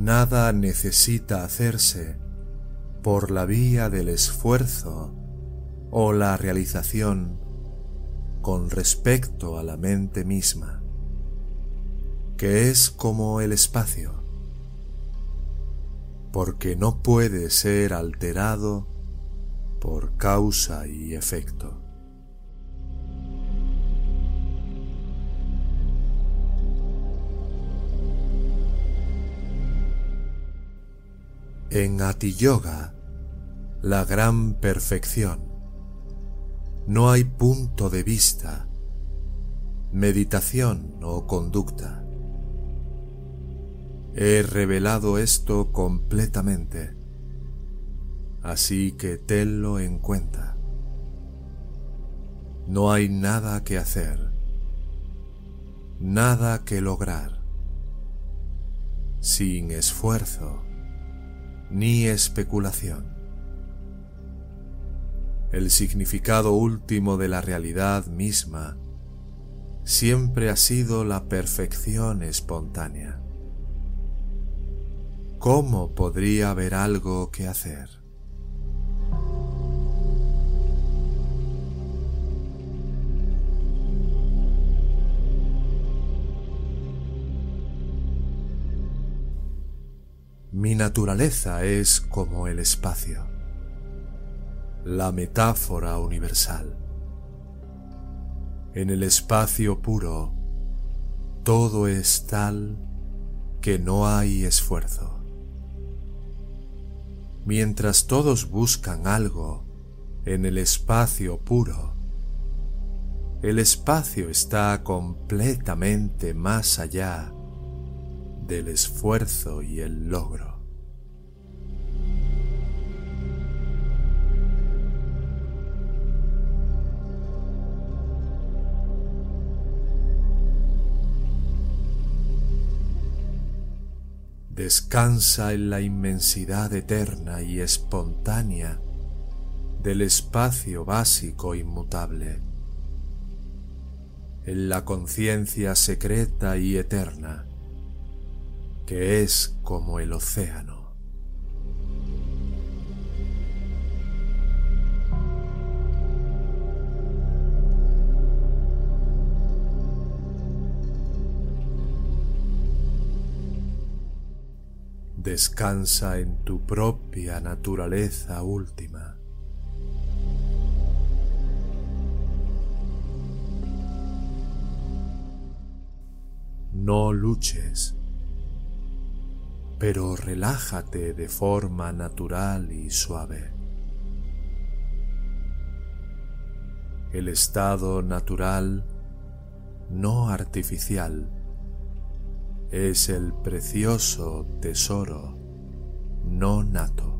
nada necesita hacerse por la vía del esfuerzo o la realización con respecto a la mente misma, que es como el espacio, porque no puede ser alterado por causa y efecto. En Ati Yoga, la gran perfección, no hay punto de vista, meditación o conducta. He revelado esto completamente, así que tenlo en cuenta. No hay nada que hacer, nada que lograr, sin esfuerzo ni especulación. El significado último de la realidad misma siempre ha sido la perfección espontánea. ¿Cómo podría haber algo que hacer? Mi naturaleza es como el espacio, la metáfora universal. En el espacio puro, todo es tal que no hay esfuerzo. Mientras todos buscan algo en el espacio puro, el espacio está completamente más allá del esfuerzo y el logro. Descansa en la inmensidad eterna y espontánea del espacio básico inmutable, en la conciencia secreta y eterna que es como el océano. Descansa en tu propia naturaleza última. No luches pero relájate de forma natural y suave. El estado natural, no artificial, es el precioso tesoro no nato.